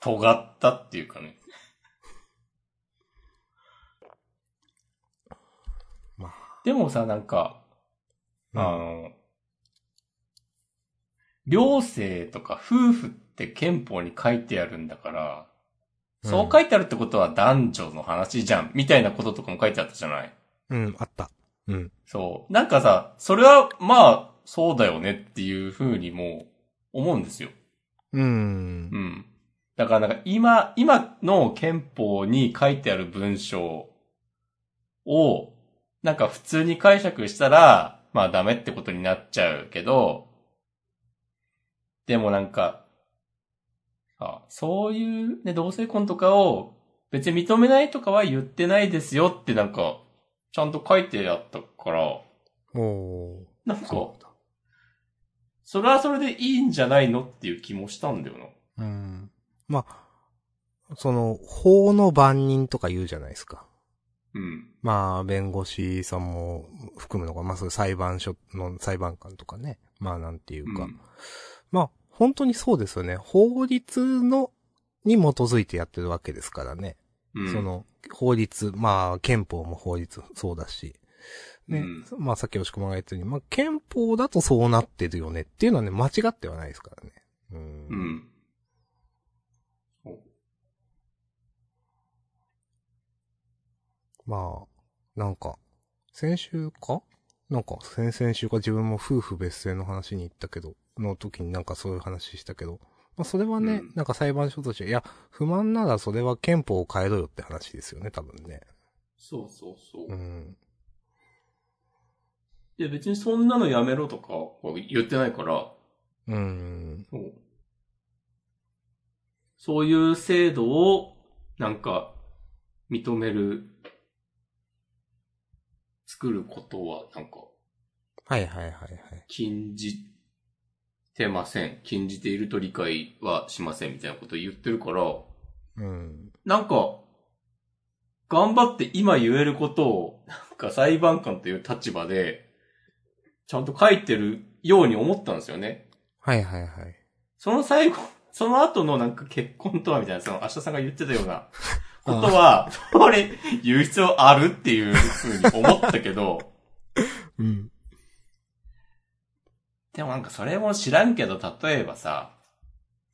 尖ったっていうかね。まあ、でもさ、なんか、うんあの、両性とか夫婦って憲法に書いてあるんだから、そう書いてあるってことは男女の話じゃん、みたいなこととかも書いてあったじゃない？うん、あった。うん。そう。なんかさ、それは、まあ、そうだよねっていう風にも思うんですよ。うーんう。ん。だからなんか今、今の憲法に書いてある文章を、なんか普通に解釈したら、まあダメってことになっちゃうけど、でもなんか、あそういうね、同性婚とかを別に認めないとかは言ってないですよってなんか、ちゃんと書いてあったから、おー。なんか、それはそれでいいんじゃないのっていう気もしたんだよな。うん。まあ、その、法の番人とか言うじゃないですか。うん。まあ、弁護士さんも含むのか、まあ、そういう裁判所の裁判官とかね。まあ、なんていうか。うんまあ、本当にそうですよね。法律の、に基づいてやってるわけですからね。うん。その、法律、まあ、憲法も法律、そうだし。ね。うんまあ、さっき押し込まが言ったように、まあ、憲法だとそうなってるよねっていうのはね、間違ってはないですからね。うん。うん。まあ、なんか、先週か？なんか、先々週か自分も夫婦別姓の話に行ったけど、の時になんかそういう話したけど、まあそれはね、うんなんか裁判所として、いや、不満ならそれは憲法を変えろよって話ですよね、多分ね。そうそうそう。うん。いや別にそんなのやめろとかは言ってないから、うん。そうそういう制度をなんか認める、作ることはなんかはいはいはいはい。禁じてません。禁じていると理解はしませんみたいなことを言ってるから、うん。なんか、頑張って今言えることを、なんか裁判官という立場で、ちゃんと書いてるように思ったんですよね。はいはいはい。その最後、その後のなんか結婚とはみたいな、その明日さんが言ってたような <laughs> ことは、<laughs> これ言う必要あるっていうふうに思ったけど、うん。でもなんかそれも知らんけど、例えばさ、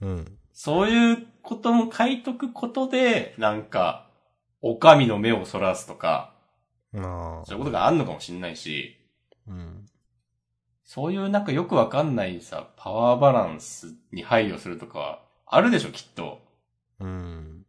うん。そういうことも書いとくことで、なんか、お上の目をそらすとか、ああ。そういうことがあんのかもしんないし、うん。そういうなんかよくわかんないさ、パワーバランスに配慮するとかはあるでしょ、きっと。うん。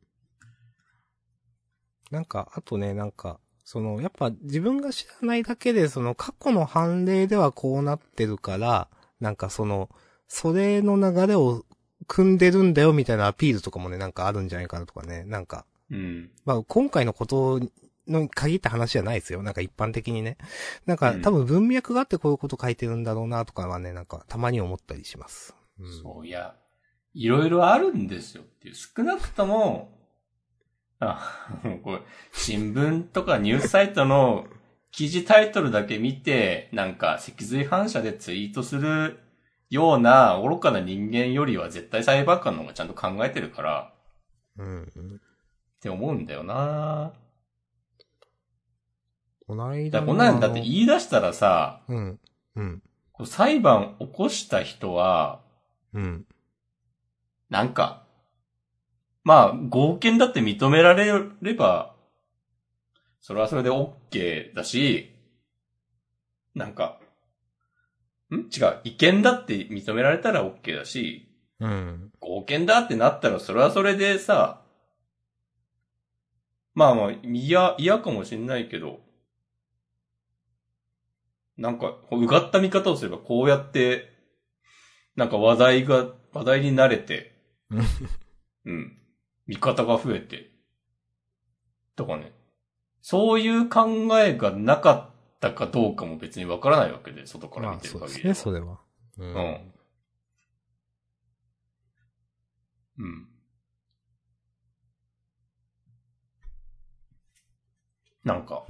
なんか、あとね、なんか、その、やっぱ自分が知らないだけで、その過去の判例ではこうなってるから、なんかその、それの流れを組んでるんだよみたいなアピールとかもね、なんかあるんじゃないかなとかね、なんか、うん。まあ今回のことの限った話じゃないですよ。なんか一般的にね。なんかうん多分文脈があってこういうこと書いてるんだろうなとかはね、なんかたまに思ったりします。うん。そういや、いろいろあるんですよっていう。少なくとも、あ、<laughs> これ、新聞とかニュースサイトの記事タイトルだけ見て、なんか脊髄反射でツイートするような愚かな人間よりは絶対裁判官の方がちゃんと考えてるから、うん、うん。って思うんだよなこの間だこんなんだって言い出したらさ、うん。うん。こう裁判起こした人は、うん。なんか、まあ、合憲だって認められれば、それはそれで OK だし、なんか、ん？違う。違憲だって認められたら OK だし、うん。合憲だってなったらそれはそれでさ、まあまあ、嫌、嫌かもしんないけど、なんか、こううがった見方をすればこうやって、なんか話題が、話題になれて、うんうん。見方が増えて。とかね。そういう考えがなかったかどうかも別にわからないわけで、外からまあ見てるそうですね、限りは。それは。ううん。うん。なんか、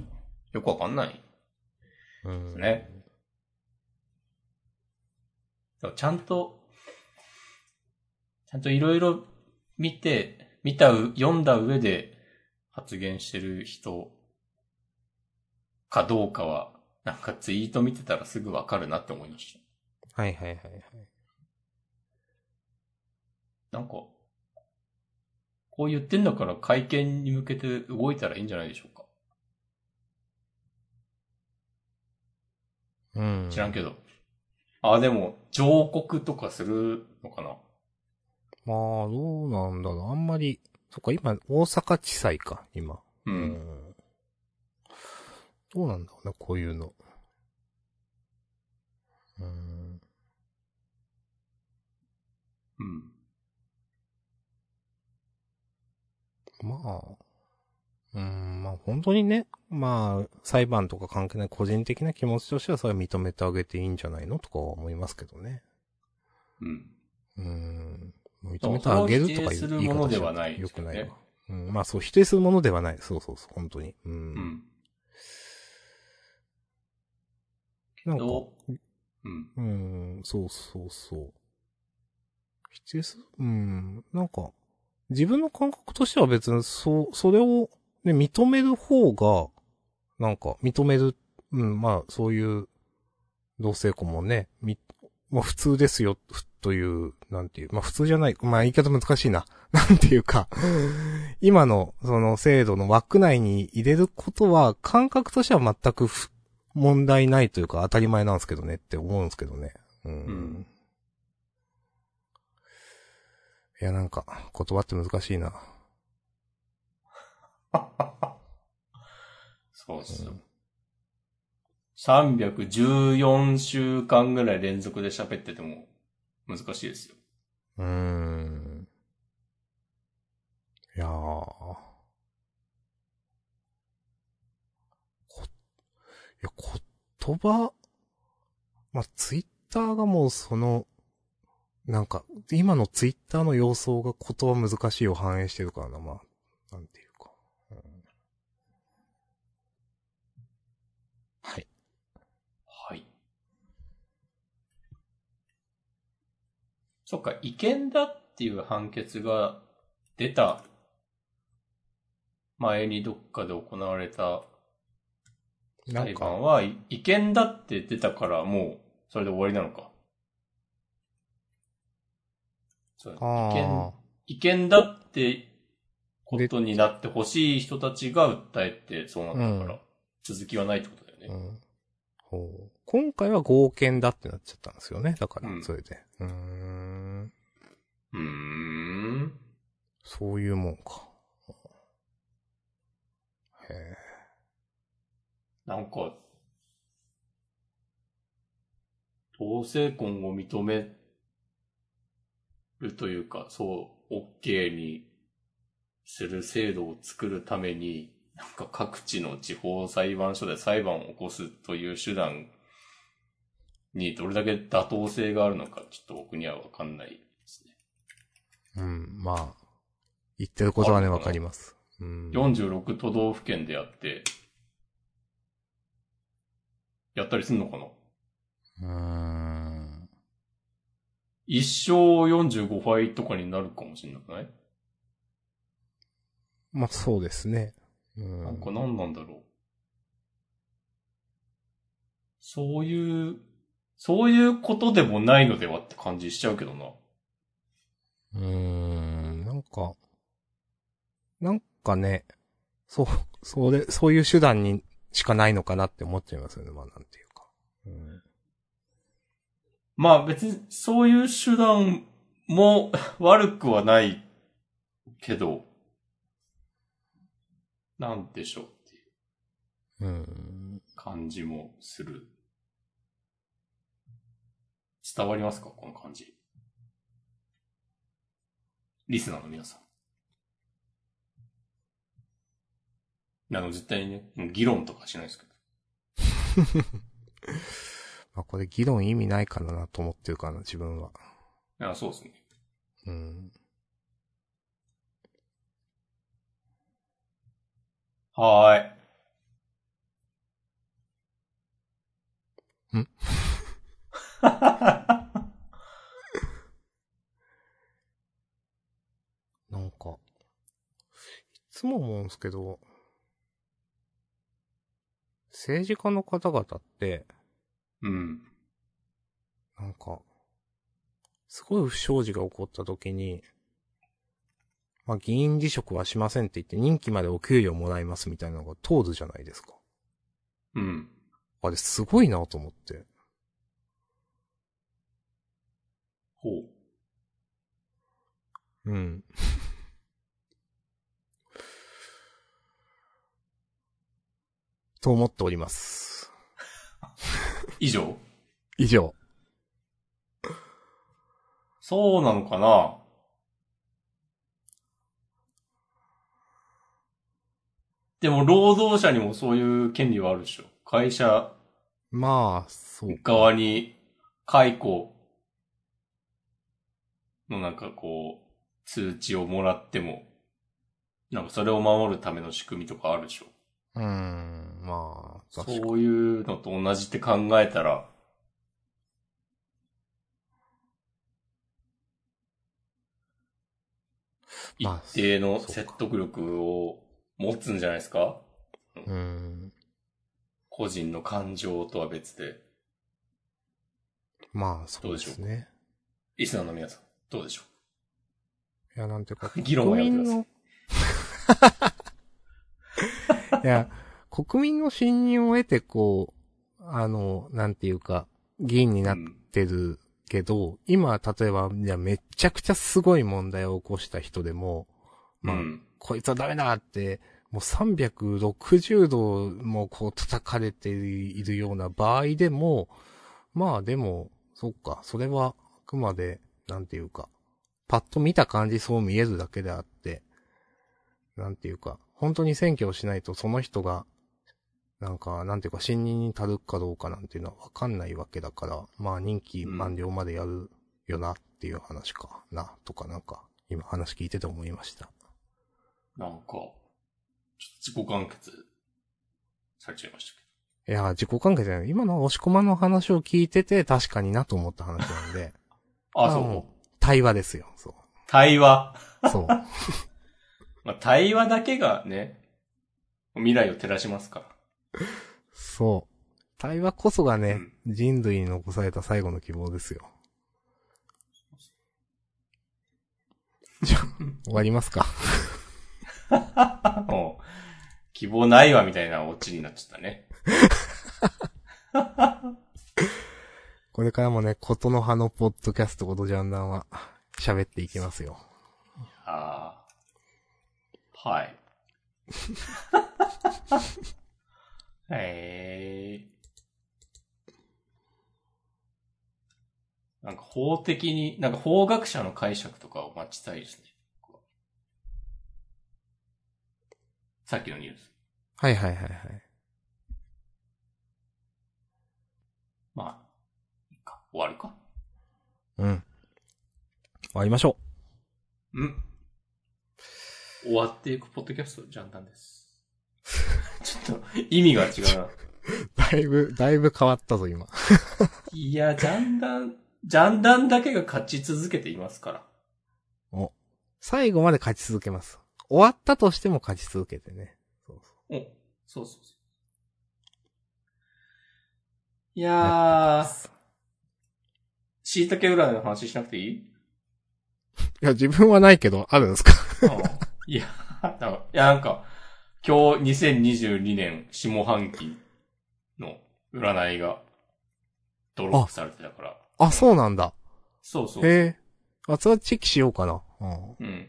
よくわかんないうん。ね。ちゃんと、ちゃんといろいろ見て、見たう、読んだ上で発言してる人かどうかは、なんかツイート見てたらすぐわかるなって思いました。はいはいはいはい。なんか、こう言ってんだから会見に向けて動いたらいいんじゃないでしょうか。うん。知らんけど。あ、でも、上告とかするのかな？まあ、どうなんだろう。あんまり、そっか、今、大阪地裁か、今。う。。うんどうなんだろうね、こういうの。うん。うん。まあ、うん、まあ本当にね、まあ、裁判とか関係ない個人的な気持ちとしてはそれは認めてあげていいんじゃないのとかは思いますけどね。うん。うん。認めてあげるとかいうそれを否定するものではないですよくないわ。うん、まあそう、否定するものではない。そうそうそう、本当に。うん。うん。なんか、どううん。うん、そうそうそう。否定する。うん、なんか、自分の感覚としては別に、そう、それを、ね、認める方が、なんか、認める、うん、まあ、そういう、同性婚もね、み、まあ普通ですよ、ふとい。う、なんてい。う、まあ普通じゃない、まあ言い。方難しい。な。なんてい。うか、今の、その制度の枠内に入れることは、感覚としては全く不問題ないというか当たり前なんですけどねって思うんですけどね。うん。うんいや、なんか、言葉って難しいな。<laughs> そうっすようん。314週間ぐらい連続で喋ってても難しいですよ。うーん。いやー。こ、い言葉、まあ、ツイッターがもうその、なんか、今のツイッターの様相が言葉難しいを反映してるからな、まあ、なんていうか。うんはい。はい。そっか、違憲だっていう判決が出た前にどっかで行われたなんか、判は、い違憲だって出たからもう、それで終わりなのか。そう違憲違憲だってことになってほしい人たちが訴えてそうなったから、うん続きはないってことだよね。うん。ほう。今回は合憲だってなっちゃったんですよね。だからう、んそれで。うーん。うーん。そういうもんか。へえ。なんか、同性婚を認めるというか、そう、OK にする制度を作るために、なんか各地の地方裁判所で裁判を起こすという手段にどれだけ妥当性があるのか、ちょっと僕にはわかんないですね。うん、まあ、言ってることはね、わかります。うん。46都道府県でやって、やったりすんのかな？うーん。一勝45敗とかになるかもしれなくない、まあ、そうですね。うん。なんか何なんだろう。そういうそういうことでもないのではって感じしちゃうけどな。うーん、なんか、なんかね、そう、それ、そういう手段にしかないのかなって思っちゃいますよね、まあなんていうか。うん、まあ別にそういう手段も <laughs> 悪くはないけど、なんでしょうっていう。感じもする。伝わりますかこの感じ。リスナーの皆さん。あの、絶対にね、議論とかしないですけど。<laughs> まあこれ議論意味ないからなと思ってるかな、自分は。いや、そうですね。うん。はーい。ん？<laughs> なんか、いつも思うんですけど、政治家の方々って、うん。なんか、すごい不祥事が起こった時に、まあ、議員辞職はしませんって言って任期までお給料もらいますみたいなのが通るじゃないですか。うん。あれすごいなと思って。ほう。うん。と思っております。以上？以上。そうなのかな？でも、労働者にもそういう権利はあるでしょ。会社まあ、そうか。側に解雇のなんかこう、通知をもらっても、なんかそれを守るための仕組みとかあるでしょ。うーん、まあ。そういうのと同じって考えたら、一まあ定の説得力を持つんじゃないですか？うーん。個人の感情とは別で。まあ、そうですね。リスナーの皆さん、どうでしょいや、なんていうか、<laughs> 議論はやめてくださいい。<laughs> いや、国民の信任を得て、こう、あの、なんていうか、議員になっううんてるけど、今、例えば、じゃあめっちゃくちゃすごい問題を起こした人でも、まあ、うん。こいつはダメだって、もう360度もこう叩かれているような場合でも、まあでも、そっか、それはあくまで、なんていうか、パッと見た感じそう見えるだけであって、なんていうか、本当に選挙をしないとその人が、なんか、なんていうか、信任に足るかどうかなんていうのはわかんないわけだから、まあ任期満了までやるよなっていう話かな、とかなんか、今話聞いてて思いました。なんか、ちょっと自己完結されちゃいましたけいや、自己関係じゃない。今の押し込まの話を聞いてて確かになと思った話なんで、<laughs> ど。あ、そう。対話ですよ。そ対話。う。そう。<laughs> まあ、対話だけがね、未来を照らしますから。そう。対話こそがね、人類に残された最後の希望ですよ。<laughs> じゃあ、終わりますか。<laughs> もう、希望ないわみたいなオチになっちゃったね。これからもね、ことの葉のポッドキャストことジャンダンは喋っていきますよ。ああ。はい。<laughs> へえ。なんか法的に、なんか法学者の解釈とかを待ちたいですね。さっきのニュース。はいはいはいはい。まあ、いいか。終わるか。うん。終わりましょうん。終わっていくポッドキャスト、ジャンダンです。<laughs> ちょっと、意味が違うな。う。<laughs> だいぶ、だいぶ変わったぞ、今。<laughs> いや、ジャンダン、ジャンダンだけが勝ち続けていますから。お。最後まで勝ち続けます。終わったとしても勝ち続けてね。そうそう。お、そうそうそう。いやー、椎茸占いの話しなくていい？いや、自分はないけど、あるんですか？うんいや、いや、なんか、今日2022年下半期の占いがドロップされてたから。あ、そうなんだ。そうそう。へえ。あ、それはチェキしようかな。うん。あうん。り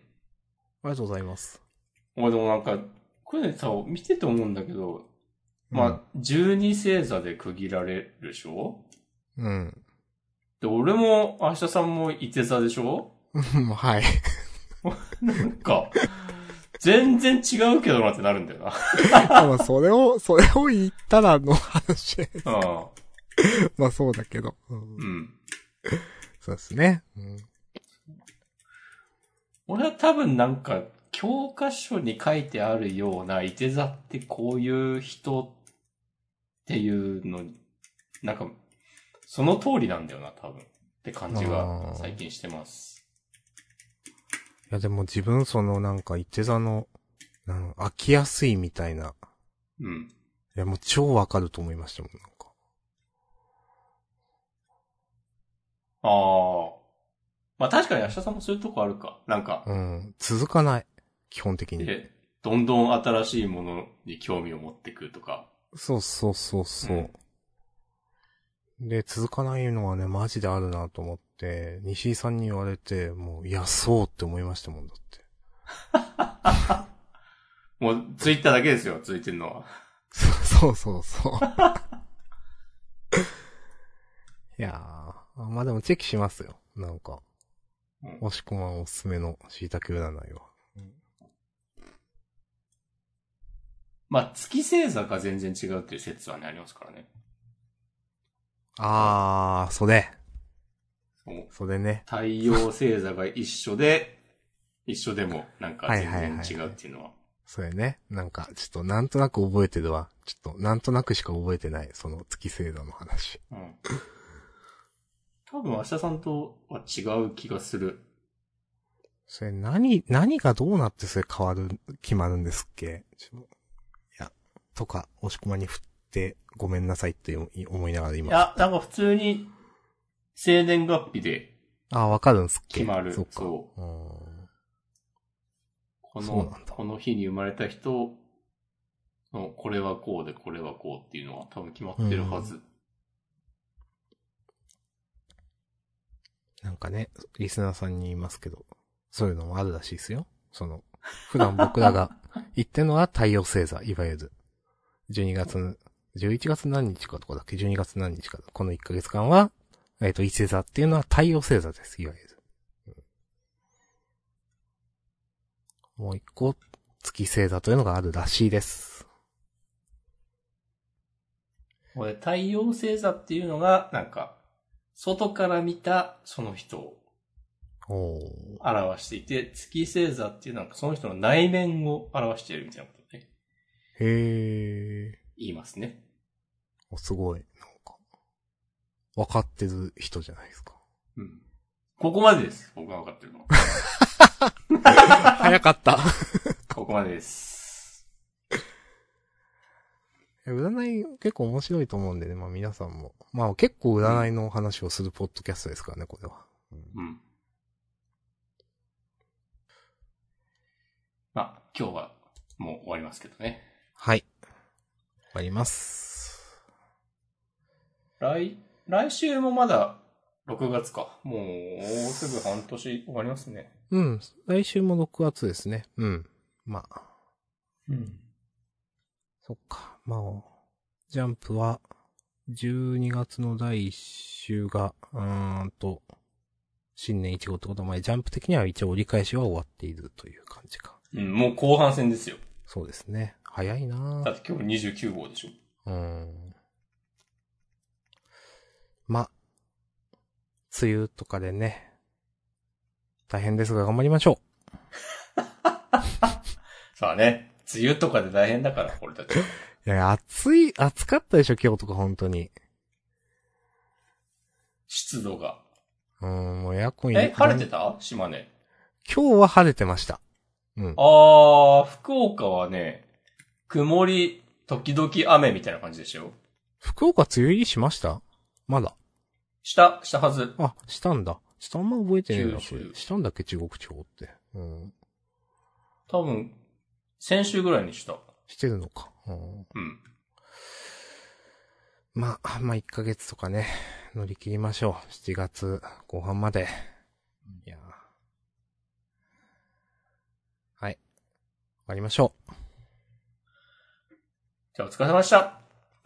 がとうございます。俺でもなんか、これさ、見てて思うんだけど、まあ、12星座で区切られるでしょ？うん。で、俺も、明日さんも伊手座でしょ？うん。はい。<laughs> なんか、全然違うけどなってなるんだよな。まあ、それを、それを言ったらの話。うまあ、そうだけど。うんん。うん。そうですね。うん。俺は多分なんか、教科書に書いてあるような、伊手座ってこういう人っていうの、なんか、その通りなんだよな、多分。って感じあがー最近してます。いや、でも自分、その、なんか、いて座の、なん飽きやすいみたいな。うん。いや、もう超わかると思いましたもん、なんか。ああ。まあ確かに明日さんもそういうとこあるか。なんか、うん。続かない。基本的に。で、どんどん新しいものに興味を持ってくるとか。そうそうそうそう。で、続かないのはね、マジであるなと思って、西井さんに言われて、もう、いや、そうって思いましたもんだって。<laughs> もう、ツイッターだけですよ、ついてるのは。<laughs> そうそうそう。<laughs> いやー、まあでもチェキしますよ。なんか、うん押し込まんおすすめの椎茸占いは。まあ、月星座が全然違うっていう説はね、ありますからね。あー、それ。そうそれね。太陽星座が一緒で、一緒でもなんか全然違うっていうのは。それね。なんか、ちょっとなんとなく覚えてるわ。ちょっと、なんとなくしか覚えてない。その月星座の話。うん。多分明日さんとは違う気がする。それ何、何がどうなってそれ変わる、決まるんですっけ？いや、とか、押し込まに振ってごめんなさいって思いながら今。いや、なんか普通に、生年月日であ、わかるんすっけ決まる。そう。そうなんだの、この日に生まれた人の、これはこうで、これはこうっていうのは多分決まってるはず。なんかね、リスナーさんに言いますけど、そういうのもあるらしいですよ。その、普段僕らが言ってるのは太陽星座、いわゆる。12月の、11月何日かとかだっけ ?12 月何日か。この1ヶ月間は、えっ、と、伊星座っていうのは太陽星座です、いわゆる。うんもう一個、月星座というのがあるらしいです。これ太陽星座っていうのが、なんか、外から見たその人を。表していて、月星座っていうのはその人の内面を表しているみたいなことをね、へー。言いますね。お、すごい。なんか、わかってる人じゃないですか。うん。ここまでです。僕が分かってるのは。早かった。ここまでです。占い結構面白いと思うんでね、まあ皆さんも。まあ結構占いの話をするポッドキャストですからね、これは。うん。まあ、今日はもう終わりますけどね。はい。終わります。来、来週もまだ6月か。もうすぐ半年終わりますね。うん。来週も6月ですね。うん。まあ、うん。そっか。まあ、ジャンプは、12月の第1週が、うーんと、新年1号ってことは、まあ、ジャンプ的には一応折り返しは終わっているという感じか。うん、もう後半戦ですよ。そうですね。早いなぁだって今日29号でしょ。うん。ま、梅雨とかでね、大変ですが頑張りましょさあ <laughs> ね、梅雨とかで大変だから、俺たち。<laughs> いや、暑い、暑かったでしょ、今日とか本当に。湿度が。うん、もうエアコン入え、晴れてた？島根。今日は晴れてました。うん。あー、福岡はね、曇り、時々雨みたいな感じでしょ？福岡梅雨入りしました？まだ。した、したはず。あ、したんだ。ちょっとあんま覚えてねえな、九州それ。したんだっけ、中国地方って。うん。多分、先週ぐらいにした。してるのか。うん。うん。まあ、まあ、1ヶ月とかね、乗り切りましょう。7月後半まで。いやーはい。終わりましょう。じゃあお疲れ様でした。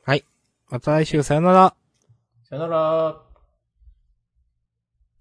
はい。また来週さよなら。さよなら。